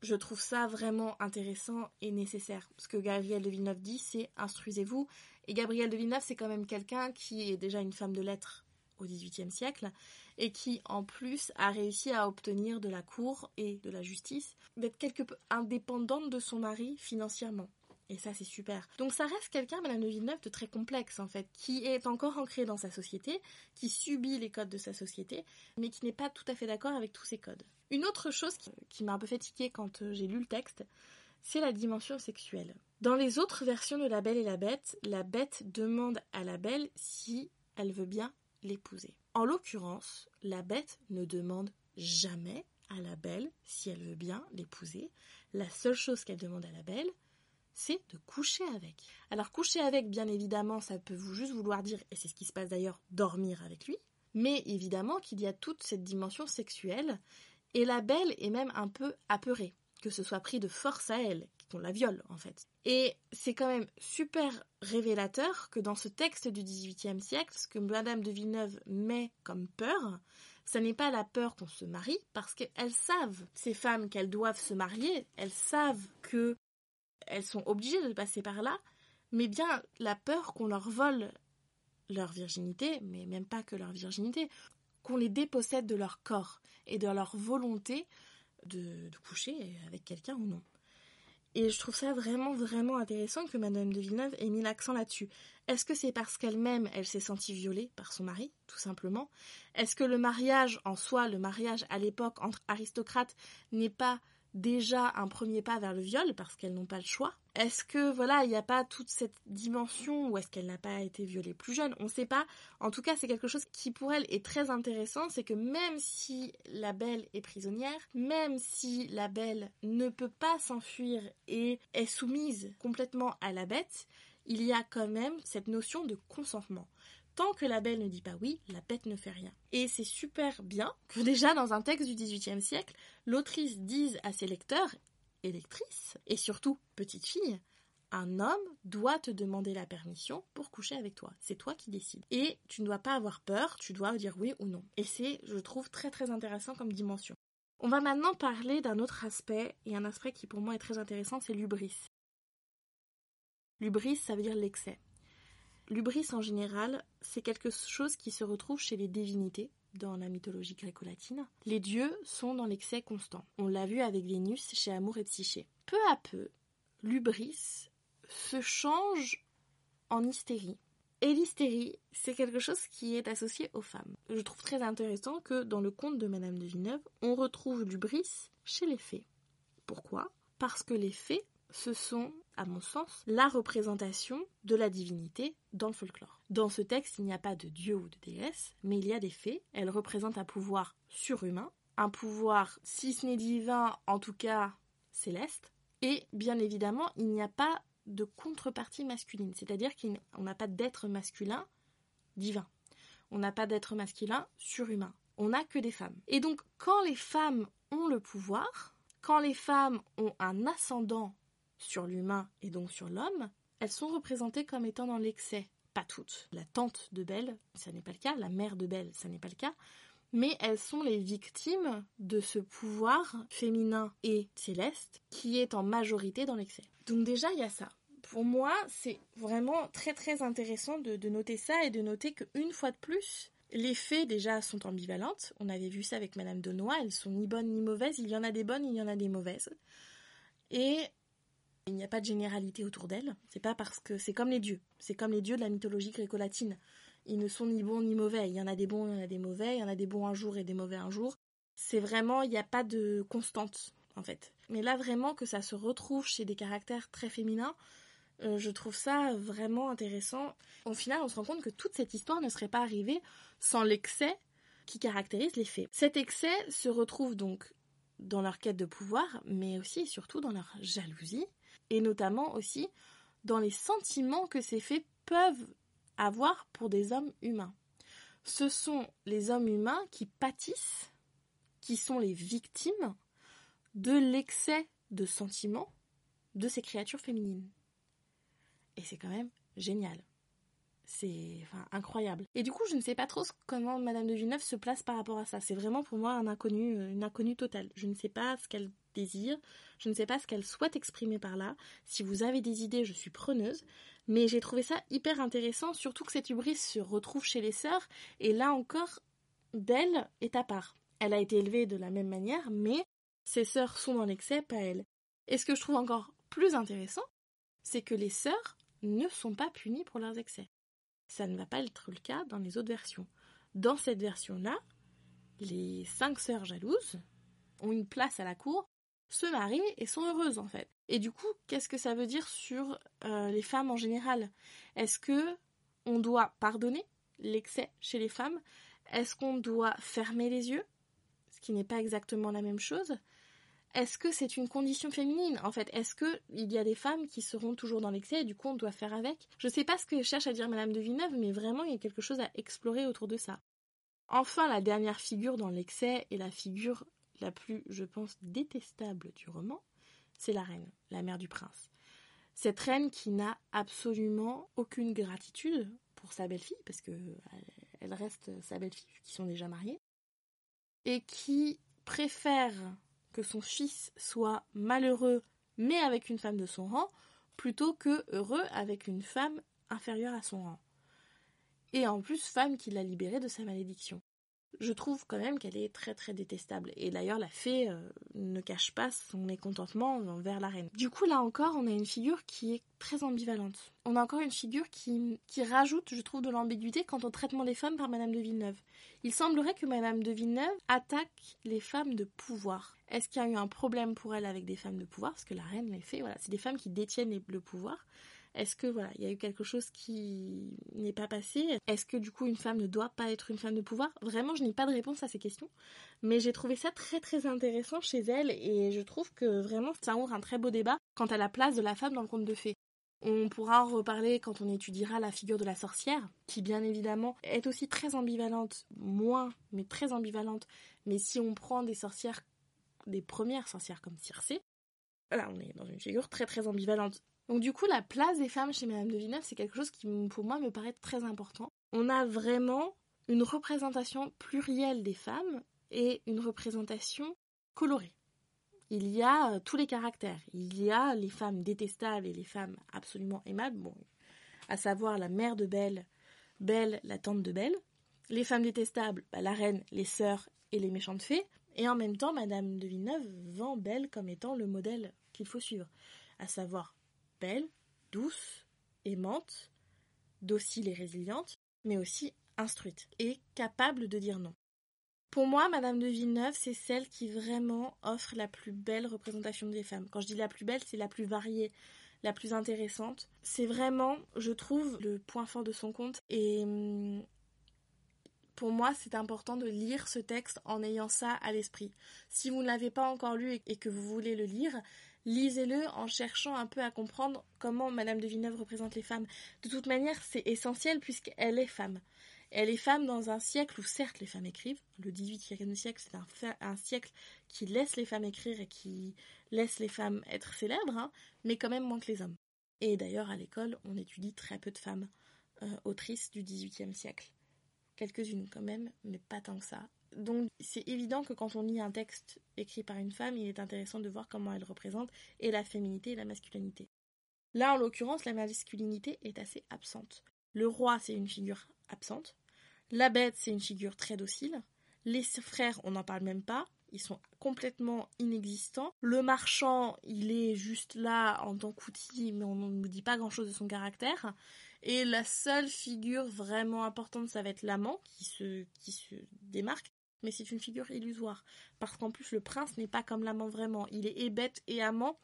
Je trouve ça vraiment intéressant et nécessaire. Ce que Gabrielle de Villeneuve dit, c'est instruisez-vous. Et Gabrielle de Villeneuve, c'est quand même quelqu'un qui est déjà une femme de lettres au XVIIIe siècle et qui en plus a réussi à obtenir de la cour et de la justice d'être quelque peu indépendante de son mari financièrement. Et ça, c'est super. Donc ça reste quelqu'un, Madame de Villeneuve, de très complexe, en fait, qui est encore ancré dans sa société, qui subit les codes de sa société, mais qui n'est pas tout à fait d'accord avec tous ces codes. Une autre chose qui, m'a un peu fatiguée quand euh, j'ai lu le texte, c'est la dimension sexuelle. Dans les autres versions de La Belle et la Bête, la Bête demande à la Belle si elle veut bien l'épouser. En l'occurrence, la bête ne demande jamais à la belle si elle veut bien l'épouser. La seule chose qu'elle demande à la belle, c'est de coucher avec. Alors coucher avec, bien évidemment, ça peut vous juste vouloir dire, et c'est ce qui se passe d'ailleurs, dormir avec lui. Mais évidemment qu'il y a toute cette dimension sexuelle, et la belle est même un peu apeurée, que ce soit pris de force à elle, qu'on la viole en fait. Et c'est quand même super révélateur que dans ce texte du XVIIIe siècle, ce que Madame de Villeneuve met comme peur, ce n'est pas la peur qu'on se marie, parce qu'elles savent, ces femmes, qu'elles doivent se marier, elles savent que elles sont obligées de passer par là, mais bien la peur qu'on leur vole leur virginité, mais même pas que leur virginité, qu'on les dépossède de leur corps et de leur volonté de coucher avec quelqu'un ou non. Et je trouve ça vraiment, vraiment intéressant que Madame de Villeneuve ait mis l'accent là-dessus. Est-ce que c'est parce qu'elle-même, elle, s'est sentie violée par son mari, tout simplement? Est-ce que le mariage en soi, le mariage à l'époque entre aristocrates, n'est pas déjà un premier pas vers le viol parce qu'elles n'ont pas le choix Est-ce que voilà, il n'y a pas toute cette dimension ou est-ce qu'elle n'a pas été violée plus jeune? On ne sait pas. En tout cas, c'est quelque chose qui pour elle est très intéressant, c'est que même si la belle est prisonnière, même si la belle ne peut pas s'enfuir et est soumise complètement à la bête, il y a quand même cette notion de consentement. Tant que la belle ne dit pas oui, la bête ne fait rien. Et c'est super bien que déjà dans un texte du XVIIIe siècle, l'autrice dise à ses lecteurs et lectrices, et surtout petites filles, un homme doit te demander la permission pour coucher avec toi. C'est toi qui décides. Et tu ne dois pas avoir peur, tu dois dire oui ou non. Et c'est, je trouve, très très intéressant comme dimension. On va maintenant parler d'un autre aspect, et un aspect qui pour moi est très intéressant, c'est l'ubris. L'ubris, ça veut dire l'excès. L'ubris en général, c'est quelque chose qui se retrouve chez les divinités dans la mythologie gréco-latine. Les dieux sont dans l'excès constant. On l'a vu avec Vénus chez Amour et Psyché. Peu à peu, l'ubris se change en hystérie. Et l'hystérie, c'est quelque chose qui est associé aux femmes. Je trouve très intéressant que dans le conte de Madame de Villeneuve, on retrouve l'ubris chez les fées. Pourquoi? Parce que les fées, ce sont à mon sens, la représentation de la divinité dans le folklore. Dans ce texte, il n'y a pas de dieu ou de déesse, mais il y a des fées. Elles représentent un pouvoir surhumain, un pouvoir, si ce n'est divin, en tout cas céleste. Et bien évidemment, il n'y a pas de contrepartie masculine, c'est-à-dire qu'on n'a pas d'être masculin divin. On n'a pas d'être masculin surhumain. On n'a que des femmes. Et donc, quand les femmes ont le pouvoir, quand les femmes ont un ascendant sur l'humain et donc sur l'homme, elles sont représentées comme étant dans l'excès. Pas toutes. La tante de Belle, ça n'est pas le cas. La mère de Belle, ça n'est pas le cas. Mais elles sont les victimes de ce pouvoir féminin et céleste qui est en majorité dans l'excès. Donc déjà, il y a ça. Pour moi, c'est vraiment très très intéressant de, noter ça et de noter qu'une fois de plus, les fées déjà sont ambivalentes. On avait vu ça avec Madame de Noix. Elles sont ni bonnes ni mauvaises. Il y en a des bonnes, il y en a des mauvaises. Et il n'y a pas de généralité autour d'elle. C'est pas parce que c'est comme les dieux. C'est comme les dieux de la mythologie gréco-latine. Ils ne sont ni bons ni mauvais. Il y en a des bons, il y en a des mauvais. Il y en a des bons un jour et des mauvais un jour. C'est vraiment, il n'y a pas de constante, en fait. Mais là, vraiment, que ça se retrouve chez des caractères très féminins, euh, je trouve ça vraiment intéressant. Au final, on se rend compte que toute cette histoire ne serait pas arrivée sans l'excès qui caractérise les faits. Cet excès se retrouve donc dans leur quête de pouvoir, mais aussi et surtout dans leur jalousie, et notamment aussi dans les sentiments que ces faits peuvent avoir pour des hommes humains. Ce sont les hommes humains qui pâtissent, qui sont les victimes de l'excès de sentiments de ces créatures féminines. Et c'est quand même génial. C'est incroyable. Et du coup, je ne sais pas trop comment Madame de Villeneuve se place par rapport à ça. C'est vraiment pour moi un inconnu, une inconnue totale. Je ne sais pas ce qu'elle je ne sais pas ce qu'elle souhaite exprimer par là. Si vous avez des idées, je suis preneuse. Mais j'ai trouvé ça hyper intéressant, surtout que cette hubris se retrouve chez les sœurs. Et là encore, Belle est à part. Elle a été élevée de la même manière, mais ses sœurs sont dans l'excès, pas elle. Et ce que je trouve encore plus intéressant, c'est que les sœurs ne sont pas punies pour leurs excès. Ça ne va pas être le cas dans les autres versions. Dans cette version-là, les cinq sœurs jalouses ont une place à la cour, se marient et sont heureuses en fait. Et du coup, qu'est-ce que ça veut dire sur euh, les femmes en général? Est-ce que on doit pardonner l'excès chez les femmes? Est-ce qu'on doit fermer les yeux? Ce qui n'est pas exactement la même chose. Est-ce que c'est une condition féminine? En fait Est-ce qu'il y a des femmes qui seront toujours dans l'excès et du coup on doit faire avec? Je ne sais pas ce que cherche à dire Madame de Villeneuve, mais vraiment il y a quelque chose à explorer autour de ça. Enfin, la dernière figure dans l'excès et la figure la plus, je pense, détestable du roman, c'est la reine, la mère du prince. Cette reine qui n'a absolument aucune gratitude pour sa belle-fille, parce que elle reste sa belle-fille qui sont déjà mariées, et qui préfère que son fils soit malheureux mais avec une femme de son rang, plutôt que heureux avec une femme inférieure à son rang. Et en plus, femme qui l'a libéré de sa malédiction. Je trouve quand même qu'elle est très très détestable. Et d'ailleurs, la fée euh, ne cache pas son mécontentement envers la reine. Du coup, là encore, on a une figure qui est très ambivalente. On a encore une figure qui, qui rajoute, je trouve, de l'ambiguïté quant au traitement des femmes par Madame de Villeneuve. Il semblerait que Madame de Villeneuve attaque les femmes de pouvoir. Est-ce qu'il y a eu un problème pour elle avec des femmes de pouvoir? Parce que la reine, les fées, voilà, c'est des femmes qui détiennent le pouvoir. Est-ce que voilà, il y a eu quelque chose qui n'est pas passé? Est-ce que du coup une femme ne doit pas être une femme de pouvoir? Vraiment, je n'ai pas de réponse à ces questions, mais j'ai trouvé ça très très intéressant chez elle et je trouve que vraiment ça ouvre un très beau débat quant à la place de la femme dans le conte de fées. On pourra en reparler quand on étudiera la figure de la sorcière, qui bien évidemment est aussi très ambivalente, moins, mais très ambivalente. Mais si on prend des sorcières, des premières sorcières comme Circé, on est dans une figure très très ambivalente. Donc du coup, la place des femmes chez Madame de Villeneuve, c'est quelque chose qui, pour moi, me paraît très important. On a vraiment une représentation plurielle des femmes et une représentation colorée. Il y a euh, tous les caractères. Il y a les femmes détestables et les femmes absolument aimables, à savoir la mère de Belle, Belle, la tante de Belle. Les femmes détestables, bah, la reine, les sœurs et les méchantes fées. Et en même temps, Madame de Villeneuve vend Belle comme étant le modèle qu'il faut suivre, à savoir belle, douce, aimante, docile et résiliente, mais aussi instruite et capable de dire non. Pour moi, Madame de Villeneuve, c'est celle qui vraiment offre la plus belle représentation des femmes. Quand je dis la plus belle, c'est la plus variée, la plus intéressante. C'est vraiment, je trouve, le point fort de son conte. Et hum, pour moi, c'est important de lire ce texte en ayant ça à l'esprit. Si vous ne l'avez pas encore lu et que vous voulez le lire, lisez-le en cherchant un peu à comprendre comment Madame de Villeneuve représente les femmes. De toute manière, c'est essentiel puisqu'elle est femme. Elle est femme dans un siècle où certes les femmes écrivent. Le XVIIIe siècle, c'est un, siècle qui laisse les femmes écrire et qui laisse les femmes être célèbres, hein, mais quand même moins que les hommes. Et d'ailleurs, à l'école, on étudie très peu de femmes euh, autrices du XVIIIe siècle. Quelques-unes quand même, mais pas tant que ça. Donc c'est évident que quand on lit un texte écrit par une femme, il est intéressant de voir comment elle représente et la féminité et la masculinité. Là, en l'occurrence, la masculinité est assez absente. Le roi, c'est une figure absente. La bête, c'est une figure très docile. Les frères, on n'en parle même pas. Ils sont complètement inexistants. Le marchand, il est juste là en tant qu'outil, mais on ne nous dit pas grand-chose de son caractère. Et la seule figure vraiment importante, ça va être l'amant qui se, qui se démarque mais c'est une figure illusoire. Parce qu'en plus, le prince n'est pas comme l'amant vraiment. Il est et bête et amant,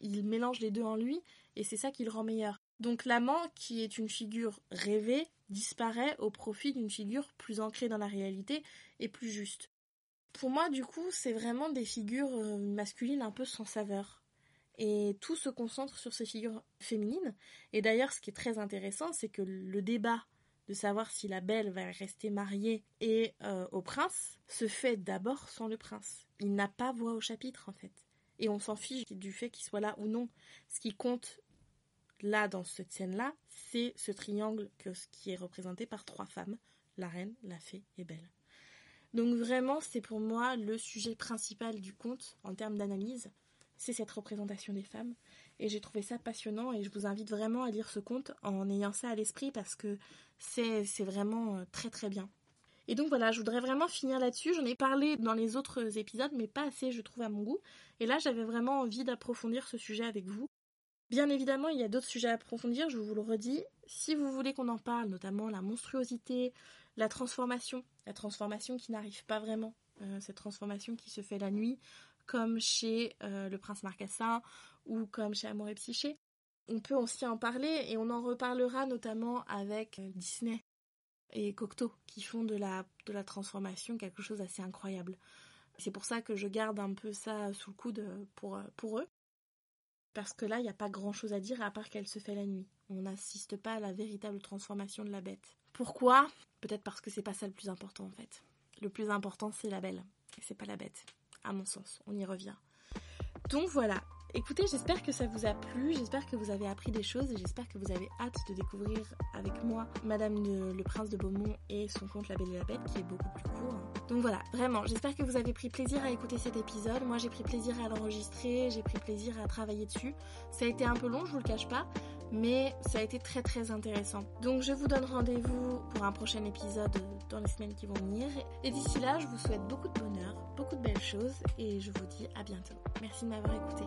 il mélange les deux en lui, et c'est ça qui le rend meilleur. Donc l'amant, qui est une figure rêvée, disparaît au profit d'une figure plus ancrée dans la réalité et plus juste. Pour moi, du coup, c'est vraiment des figures euh, masculines un peu sans saveur. Et tout se concentre sur ces figures féminines. Et d'ailleurs, ce qui est très intéressant, c'est que le débat de savoir si la belle va rester mariée et euh, au prince se fait d'abord sans le prince. Il n'a pas voix au chapitre en fait. Et on s'en fiche du fait qu'il soit là ou non. Ce qui compte là dans cette scène-là, c'est ce triangle qui est représenté par trois femmes, la reine, la fée et Belle. Donc vraiment, c'est pour moi le sujet principal du conte en termes d'analyse, c'est cette représentation des femmes. Et j'ai trouvé ça passionnant et je vous invite vraiment à lire ce conte en ayant ça à l'esprit parce que c'est vraiment euh, très très bien. Et donc voilà, je voudrais vraiment finir là-dessus. J'en ai parlé dans les autres épisodes, mais pas assez, je trouve, à mon goût. Et là, j'avais vraiment envie d'approfondir ce sujet avec vous. Bien évidemment, il y a d'autres sujets à approfondir, je vous le redis. Si vous voulez qu'on en parle, notamment la monstruosité, la transformation, la transformation qui n'arrive pas vraiment, euh, cette transformation qui se fait la nuit, comme chez euh, le prince Marcassin ou comme chez Amour et Psyché. On peut aussi en parler et on en reparlera notamment avec euh, Disney et Cocteau qui font de la, transformation quelque chose d'assez incroyable. C'est pour ça que je garde un peu ça sous le coude pour, pour eux. Parce que là, il n'y a pas grand chose à dire à part qu'elle se fait la nuit. On n'assiste pas à la véritable transformation de la bête. Pourquoi? Peut-être parce que c'est pas ça le plus important en fait. Le plus important c'est la belle, et c'est pas la bête à mon sens. On y revient. Donc voilà. Écoutez, j'espère que ça vous a plu, j'espère que vous avez appris des choses et j'espère que vous avez hâte de découvrir avec moi Madame le Prince de Beaumont et son conte La Belle et la Bête qui est beaucoup plus court. Donc voilà, vraiment, j'espère que vous avez pris plaisir à écouter cet épisode. Moi j'ai pris plaisir à l'enregistrer, j'ai pris plaisir à travailler dessus. Ça a été un peu long, je vous le cache pas, mais ça a été très très intéressant. Donc je vous donne rendez-vous pour un prochain épisode dans les semaines qui vont venir. Et d'ici là, je vous souhaite beaucoup de bonheur, beaucoup de belles choses et je vous dis à bientôt. Merci de m'avoir écouté.